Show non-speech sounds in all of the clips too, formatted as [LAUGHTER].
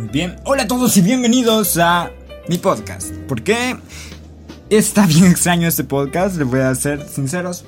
Muy bien, hola a todos y bienvenidos a mi podcast. ¿Por qué está bien [LAUGHS] extraño este podcast? Les voy a ser sinceros.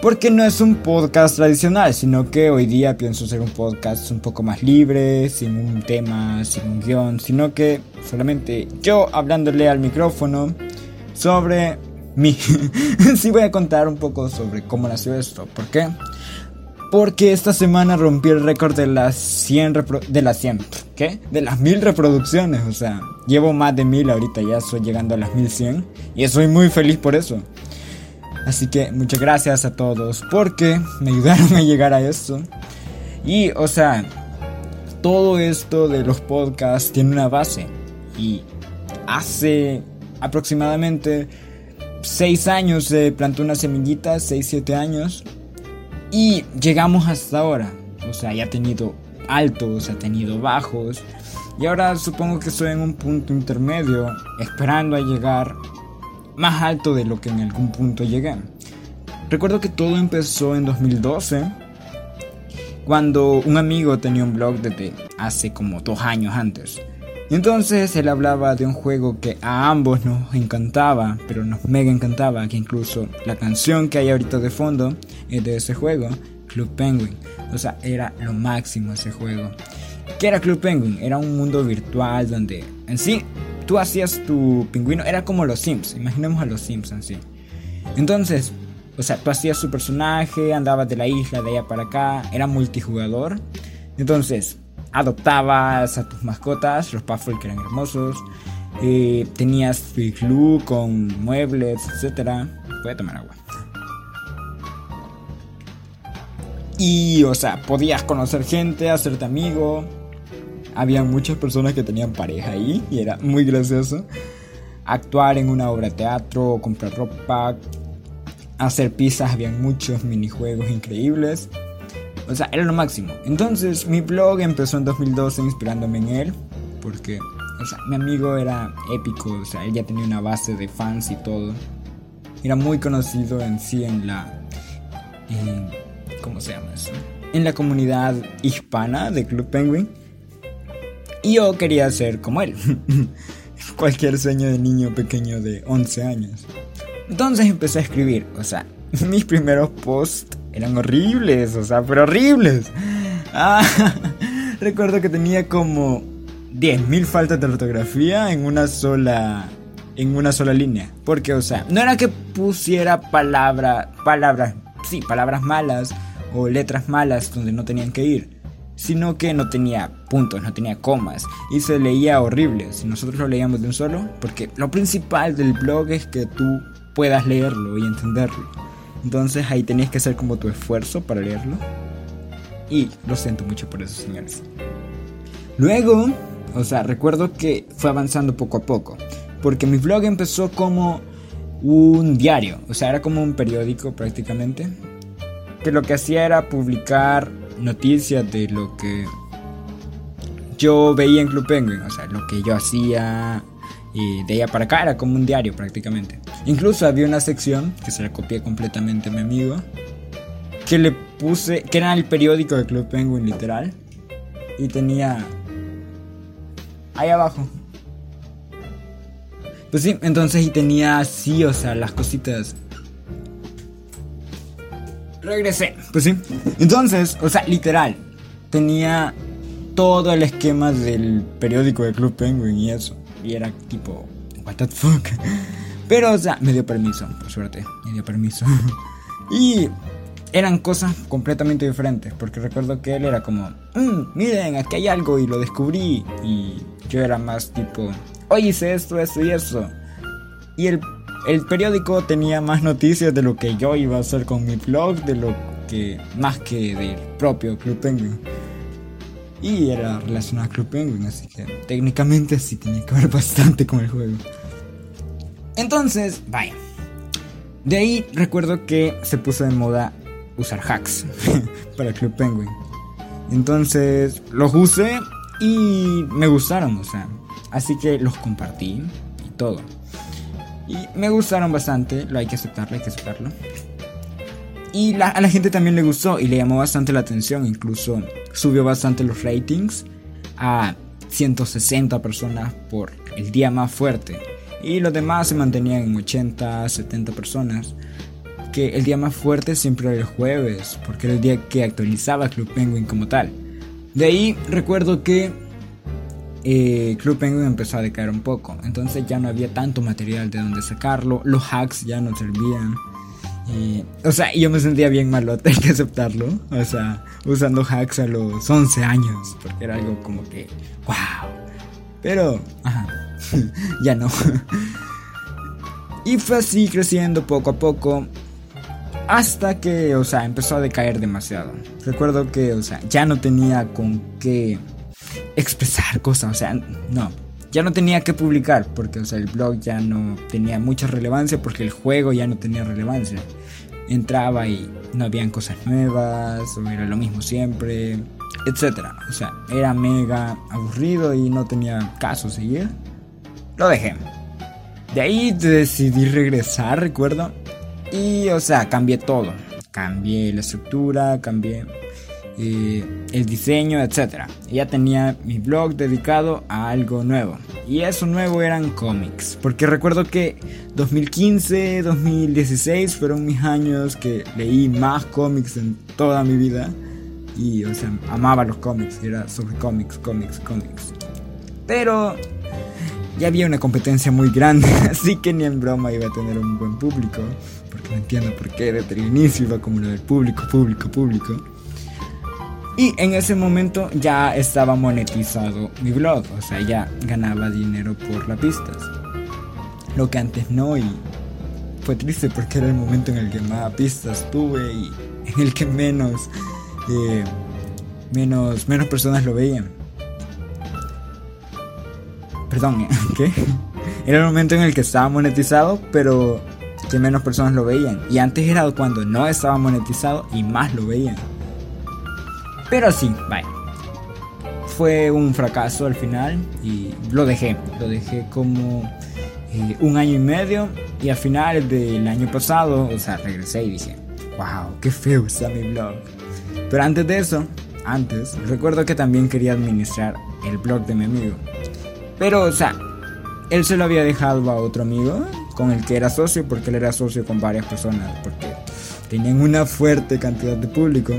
Porque no es un podcast tradicional, sino que hoy día pienso hacer un podcast un poco más libre, sin un tema, sin un guion, sino que solamente yo hablándole al micrófono sobre mí. [LAUGHS] sí voy a contar un poco sobre cómo nació esto. ¿Por qué? Porque esta semana rompí el récord de las 100 de las 100, ¿qué? De las 1000 reproducciones, o sea, llevo más de 1000 ahorita, ya estoy llegando a las 1100 y estoy muy feliz por eso. Así que muchas gracias a todos porque me ayudaron [LAUGHS] a llegar a esto. Y, o sea, todo esto de los podcasts tiene una base y hace aproximadamente 6 años se plantó una semillita, 6, 7 años y llegamos hasta ahora. O sea, ya ha tenido altos, ha tenido bajos. Y ahora supongo que estoy en un punto intermedio, esperando a llegar más alto de lo que en algún punto llegué. Recuerdo que todo empezó en 2012, cuando un amigo tenía un blog desde hace como dos años antes. Entonces él hablaba de un juego que a ambos nos encantaba, pero nos mega encantaba, que incluso la canción que hay ahorita de fondo de ese juego, Club Penguin. O sea, era lo máximo ese juego. ¿Qué era Club Penguin? Era un mundo virtual donde en sí tú hacías tu pingüino, era como los Sims, imaginemos a los Sims en sí. Entonces, o sea, tú hacías su personaje, andabas de la isla de allá para acá, era multijugador. Entonces, adoptabas a tus mascotas, los Puffle que eran hermosos. Eh, tenías tu Glue con muebles, etc. Voy a tomar agua. Y, o sea, podías conocer gente, hacerte amigo. Había muchas personas que tenían pareja ahí y era muy gracioso. Actuar en una obra de teatro, comprar ropa, hacer pizzas, había muchos minijuegos increíbles. O sea, era lo máximo. Entonces, mi blog empezó en 2012 inspirándome en él. Porque, o sea, mi amigo era épico. O sea, él ya tenía una base de fans y todo. Era muy conocido en sí en la. ¿Cómo se llama eso? En la comunidad hispana de Club Penguin. Y yo quería ser como él. [LAUGHS] Cualquier sueño de niño pequeño de 11 años. Entonces empecé a escribir. O sea, [LAUGHS] mis primeros posts eran horribles, o sea, pero horribles. [LAUGHS] Ah, recuerdo que tenía como 10.000 faltas de ortografía en una sola en una sola línea, porque o sea, no era que pusiera palabra, palabras, sí, palabras malas o letras malas donde no tenían que ir, sino que no tenía puntos, no tenía comas y se leía horrible. Si nosotros lo leíamos de un solo, porque lo principal del blog es que tú puedas leerlo y entenderlo. Entonces ahí tenías que hacer como tu esfuerzo para leerlo. Y lo siento mucho por eso, señores. Luego, o sea, recuerdo que fue avanzando poco a poco. Porque mi blog empezó como un diario. O sea, era como un periódico prácticamente. Que lo que hacía era publicar noticias de lo que yo veía en Club Penguin. O sea, lo que yo hacía, y de allá para acá era como un diario prácticamente. Incluso había una sección que se la copié completamente a mi amigo. Que le puse. Que era el periódico de Club Penguin literal. Y tenía. Ahí abajo. Pues sí, entonces y tenía así, o sea, las cositas. Regresé. Pues sí. Entonces, o sea, literal. Tenía todo el esquema del periódico de Club Penguin y eso. Y era tipo, what the fuck. Pero, o sea, me dio permiso, por suerte, me dio permiso. [LAUGHS] y eran cosas completamente diferentes, porque recuerdo que él era como, mmm, miren, aquí hay algo y lo descubrí. Y yo era más tipo, oye, hice esto, esto y eso. Y el, el periódico tenía más noticias de lo que yo iba a hacer con mi blog, de lo que, más que del propio Club Penguin. Y era relacionado a Club Penguin, así que técnicamente sí tenía que ver [LAUGHS] bastante con el juego. Entonces, vaya. De ahí recuerdo que se puso de moda usar hacks [LAUGHS] para Club Penguin. Entonces los usé y me gustaron, o sea. Así que los compartí y todo. Y me gustaron bastante, lo hay que aceptarlo, hay que aceptarlo. Y a la gente también le gustó y le llamó bastante la atención, incluso subió bastante los ratings a 160 personas por el día más fuerte. Y los demás se mantenían en 80, 70 personas. Que el día más fuerte siempre era el jueves, porque era el día que actualizaba Club Penguin como tal. De ahí recuerdo que eh, Club Penguin empezó a decaer un poco. Entonces ya no había tanto material de donde sacarlo. Los hacks ya no servían. o sea, yo me sentía bien malote, [LAUGHS] hay que aceptarlo. O sea, usando hacks a los 11 años. Porque era algo como que, wow. Pero, ajá, [LAUGHS] ya no. y fue así creciendo poco a poco. Hasta que, o sea, empezó a decaer demasiado. Recuerdo que, o sea, ya no tenía con qué expresar cosas, o sea, no. Ya no tenía que publicar porque, o sea, el blog ya no tenía mucha relevancia porque el juego ya no tenía relevancia. Entraba y no habían cosas nuevas o era lo mismo siempre, etcétera. O sea, era mega aburrido y no tenía caso seguir. Lo dejé. De ahí decidí regresar, recuerdo. Y, o sea, cambié todo. Cambié la estructura, cambié eh, el diseño, etc. Ya tenía mi blog dedicado a algo nuevo. Y eso nuevo eran cómics. Porque recuerdo que 2015, 2016 fueron mis años que leí más cómics en toda mi vida. Y, o sea, amaba los cómics. Era sobre cómics, cómics, cómics. Pero ya había una competencia muy grande. [LAUGHS] Así que ni en broma iba a tener un buen público. Porque no entiendo por qué desde el inicio iba lo del público, público, público. Y en ese momento ya estaba monetizado mi blog, o sea, ya ganaba dinero por las pistas. Lo que antes no y fue triste porque era el momento en el que más pistas tuve y en el que menos, eh, menos, menos personas lo veían. Perdón, [LAUGHS] ¿qué? Era el momento en el que estaba monetizado, pero que menos personas lo veían. Y antes era cuando no estaba monetizado y más lo veían. Pero sí, vaya. Fue un fracaso al final y lo dejé. Lo dejé como eh, un año y medio. Y al final del año pasado, o sea, regresé y dije, wow, qué feo está mi blog. Pero antes de eso, antes, recuerdo que también quería administrar el blog de mi amigo. Pero, o sea, él se lo había dejado a otro amigo con el que era socio, porque él era socio con varias personas, porque tenían una fuerte cantidad de público.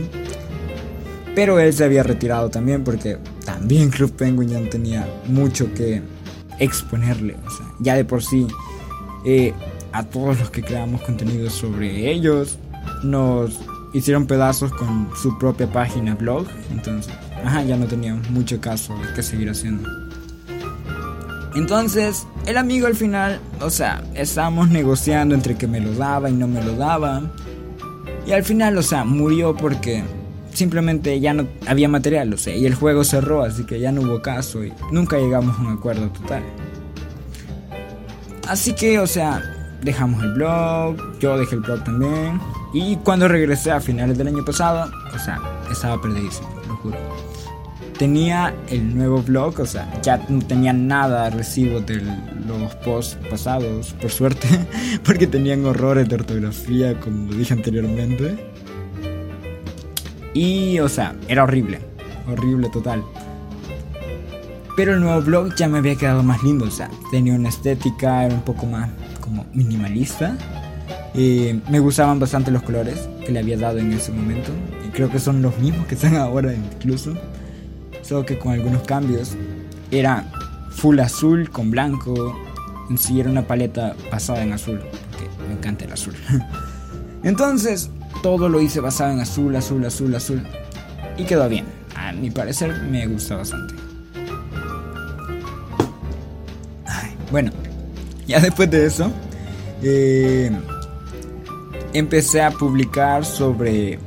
Pero él se había retirado también porque también Club Penguin ya no tenía mucho que exponerle. O sea, ya de por sí, eh, a todos los que creamos contenido sobre ellos, nos hicieron pedazos con su propia página blog. Entonces, ajá, ya no teníamos mucho caso que seguir haciendo. Entonces, el amigo al final, o sea, estábamos negociando entre que me lo daba y no me lo daba. Y al final, o sea, murió porque simplemente ya no había material, o sea, y el juego cerró, así que ya no hubo caso y nunca llegamos a un acuerdo total. Así que, o sea, dejamos el blog, yo dejé el blog también, y cuando regresé a finales del año pasado, o sea, estaba perdidísimo, lo juro. Tenía el nuevo blog, o sea, ya no tenía nada recibo de los posts pasados, por suerte, [LAUGHS] porque tenían horrores de ortografía, como dije anteriormente. Y, o sea, era horrible. Horrible total. Pero el nuevo blog ya me había quedado más lindo. O sea, tenía una estética, era un poco más como minimalista. Y me gustaban bastante los colores que le había dado en ese momento. Y creo que son los mismos que están [LAUGHS] ahora incluso. Solo que con algunos cambios. Era full azul con blanco. En sí era una paleta basada en azul. Porque me encanta el azul. [LAUGHS] Entonces, todo lo hice basado en azul, azul, azul, azul. Y quedó bien. A mi parecer me gusta bastante. bueno, ya [LAUGHS] después de eso, eh, empecé a publicar sobre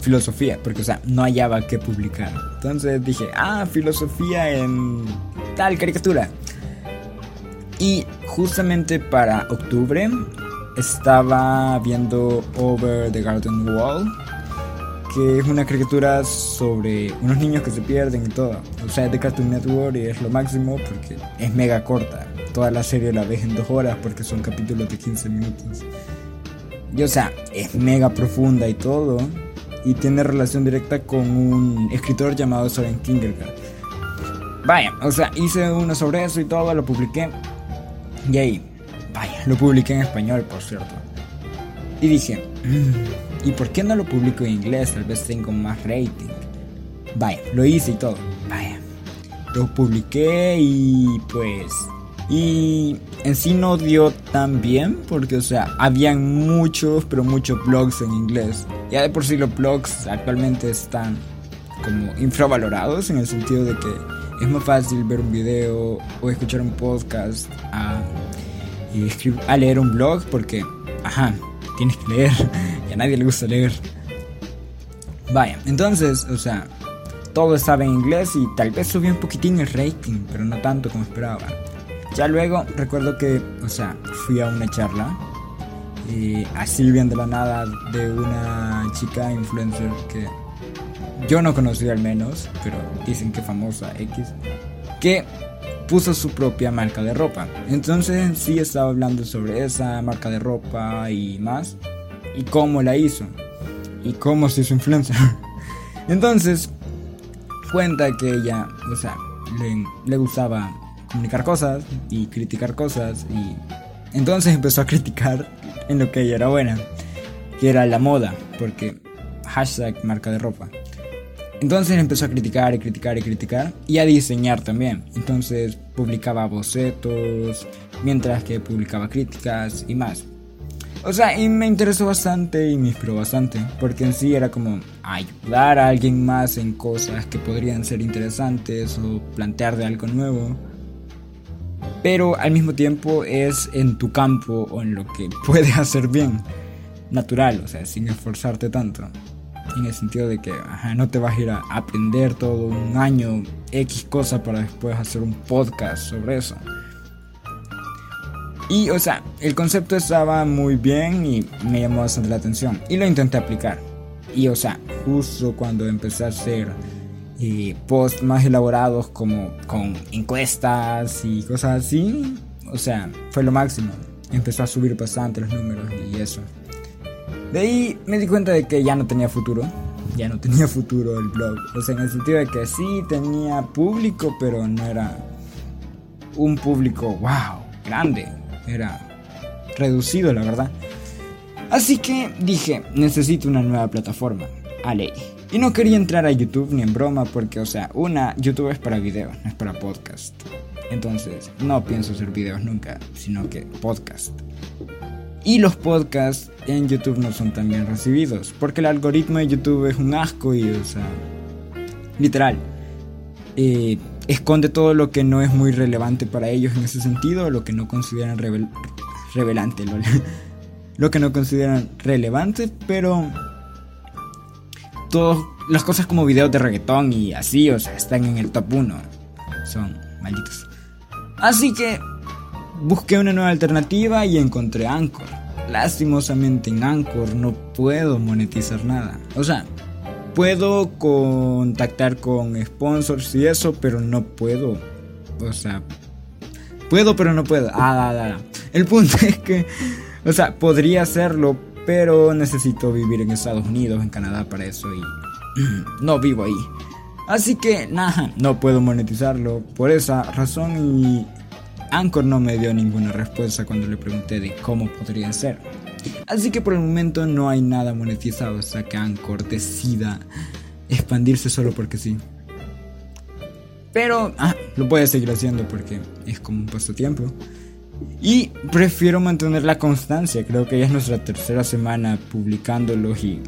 filosofía, porque, o sea, no hallaba qué publicar. Entonces dije, ah, filosofía en tal caricatura. Y justamente para octubre estaba viendo Over the Garden Wall, que es una caricatura sobre unos niños que se pierden y todo. O sea, es de Cartoon Network y es lo máximo porque es mega corta. Toda la serie la ves en dos horas porque son capítulos de 15 minutos. Y o sea, es mega profunda y todo. Y tiene relación directa con un escritor llamado Soren Kierkegaard. vaya, o sea, hice uno sobre eso y todo, lo publiqué. Y ahí, vaya, lo publiqué en español, por cierto. Y dije, mm, ¿y por qué no lo publico en inglés? Tal vez tengo más rating. Vaya, lo hice y todo. Vaya, lo publiqué y pues y en sí no dio tan bien porque, o sea, habían muchos, pero muchos blogs en inglés. Ya de por sí los blogs actualmente están como infravalorados en el sentido de que es más fácil ver un video o escuchar un podcast a, y a leer un blog porque, ajá, tienes que leer [LAUGHS] y a nadie le gusta leer. Vaya, entonces, o sea, todo estaba en inglés y tal vez subió un poquitín el rating, pero no tanto como esperaba. Ya luego recuerdo que, o sea, fui a una charla y así bien de la nada de una chica influencer que yo no conocía al menos, pero dicen que famosa X, que puso su propia marca de ropa. Entonces sí estaba hablando sobre esa marca de ropa y más, y cómo la hizo, y cómo se hizo influencer. [LAUGHS] Entonces cuenta que ella, o sea, le, le gustaba comunicar cosas y criticar cosas y entonces empezó a criticar en lo que ella era buena, que era la moda, porque hashtag marca de ropa. Entonces empezó a criticar y criticar y criticar y a diseñar también. Entonces publicaba bocetos, mientras que publicaba críticas y más. O sea, y me interesó bastante y me inspiró bastante, porque en sí era como ayudar a alguien más en cosas que podrían ser interesantes o plantear de algo nuevo pero al mismo tiempo es en tu campo o en lo que [LAUGHS] puedes hacer bien, natural, o sea, sin esforzarte tanto. En el sentido de que no te vas a ir a aprender todo un año X cosa para después hacer un podcast sobre eso. Y, o sea, el concepto estaba muy bien y me llamó bastante la atención. Y lo intenté aplicar. Y, o sea, justo cuando empecé a hacer y posts más elaborados como con encuestas y cosas así. O sea, fue lo máximo. Empezó a subir bastante los números y eso. De ahí me di cuenta de que ya no tenía futuro. Ya no tenía futuro el blog. O sea, en el sentido de que sí tenía público, pero no era un público, wow, grande. Era reducido, la verdad. Así que dije, necesito una nueva plataforma. A ley. Y no quería entrar a YouTube ni en broma porque, o sea, una, YouTube es para videos, no es para podcast. Entonces, no pienso hacer videos nunca, sino que podcast. Y los podcasts en YouTube no son tan bien recibidos, porque el algoritmo de YouTube es un asco y, o sea, literal, eh, esconde todo lo que no es muy relevante para ellos en ese sentido, lo que no consideran revelante, [LAUGHS] lo que no consideran relevante, pero todas las cosas como videos de reggaetón y así, o sea, están en el top 1. Son malditos. Así que busqué una nueva alternativa y encontré Anchor. Lastimosamente en Anchor no puedo monetizar nada. O sea, puedo contactar con sponsors y eso, pero no puedo. O sea, puedo, pero no puedo. Ah, ah, ah. El punto [LAUGHS] es que, o sea, podría hacerlo, pero necesito vivir en Estados Unidos, en Canadá para eso y [CLEARS THROAT] no vivo ahí. Así que nada, no puedo monetizarlo por esa razón y Anchor no me dio ninguna respuesta cuando le pregunté de cómo podría ser. Así que por el momento no hay nada monetizado hasta que Anchor decida expandirse solo porque sí. Pero ah, lo puede seguir haciendo porque es como un pasatiempo. Y prefiero mantener la constancia. Creo que ya es nuestra tercera semana publicándolos y,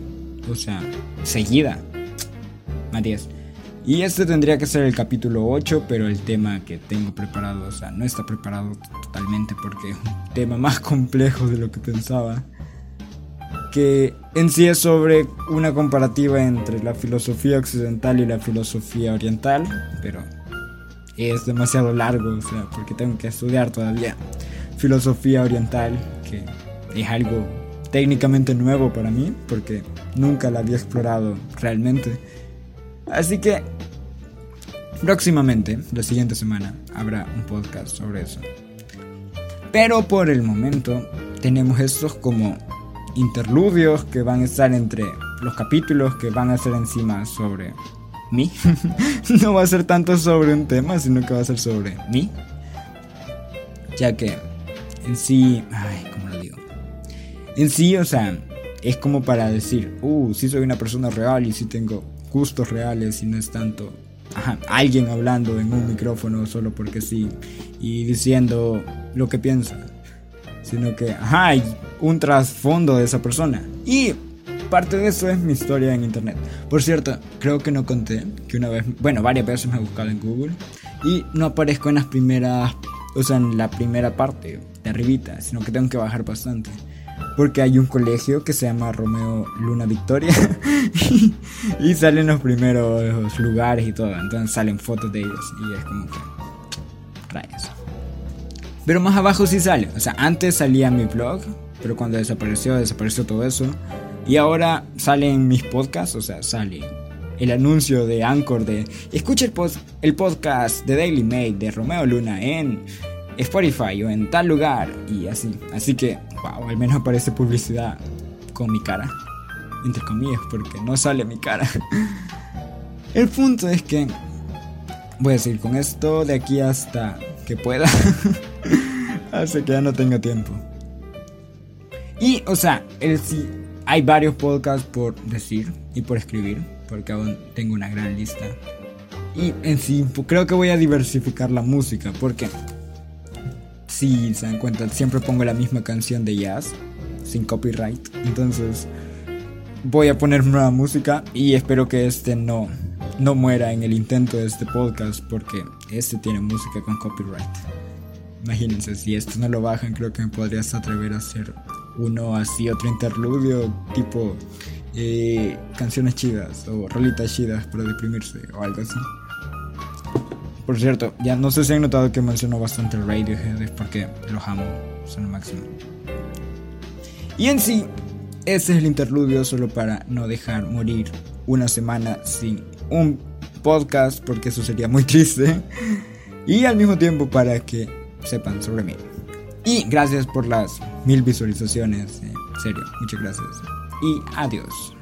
o sea, seguida. Matías. Y este tendría que ser el capítulo 8, pero el tema que tengo preparado, o sea, no está preparado totalmente porque es un tema más complejo de lo que pensaba. Que en sí es sobre una comparativa entre la filosofía occidental y la filosofía oriental, pero es demasiado largo, o sea, porque tengo que estudiar todavía filosofía oriental, que es algo técnicamente nuevo para mí, porque nunca la había explorado realmente. Así que próximamente, la siguiente semana, habrá un podcast sobre eso. Pero por el momento tenemos estos como interludios que van a estar entre los capítulos que van a ser encima sobre mí. [LAUGHS] no va a ser tanto sobre un tema, sino que va a ser sobre mí. Ya que en sí, ay, ¿cómo lo digo? En sí, o sea, es como para decir, uh, sí soy una persona real y sí tengo gustos reales y no es tanto alguien hablando en un micrófono solo porque sí y diciendo lo que piensa, sino que hay un trasfondo de esa persona. Y parte de eso es mi historia en internet. Por cierto, creo que no conté que una vez, bueno, varias veces me he buscado en Google y no aparezco en las primeras, o sea, en la primera parte de arribita, sino que tengo que bajar bastante. Porque hay un colegio que se llama Romeo Luna Victoria [LAUGHS] y salen los primeros lugares y todo. Entonces salen fotos de ellos y es como que rayos. Pero más abajo sí sale. O sea, antes salía mi blog, pero cuando desapareció, desapareció todo eso. Y ahora salen mis podcasts, o sea, sale el anuncio de Anchor de escucha el, el podcast de Daily Made de Romeo Luna en Spotify o en tal lugar y así. Así que, wow, al menos aparece publicidad con mi cara. Entre comillas, porque no sale mi cara. [LAUGHS] El punto es que voy a seguir con esto de aquí hasta que pueda. [LAUGHS] Hace que ya no tenga tiempo. Y, o sea, el, sí, hay varios podcasts por decir y por escribir, porque aún tengo una gran lista. Y en sí, creo que voy a diversificar la música, porque si se dan cuenta, siempre pongo la misma canción de jazz, sin copyright. Entonces, voy a poner nueva música y espero que este no, no muera en el intento de este podcast, porque este tiene música con copyright. Imagínense, si esto no lo bajan, creo que me podrías atrever a hacer uno así, otro interludio, tipo eh, canciones chidas o rolitas chidas para deprimirse o algo así. Por cierto, ya no sé si han notado que menciono bastante Radiohead, es porque los amo, son el máximo. Y en sí, ese es el interludio solo para no dejar morir una semana sin un podcast, porque eso sería muy triste. Y al mismo tiempo para que sepan sobre mí. Y gracias por las mil visualizaciones, en serio, muchas gracias. Y adiós.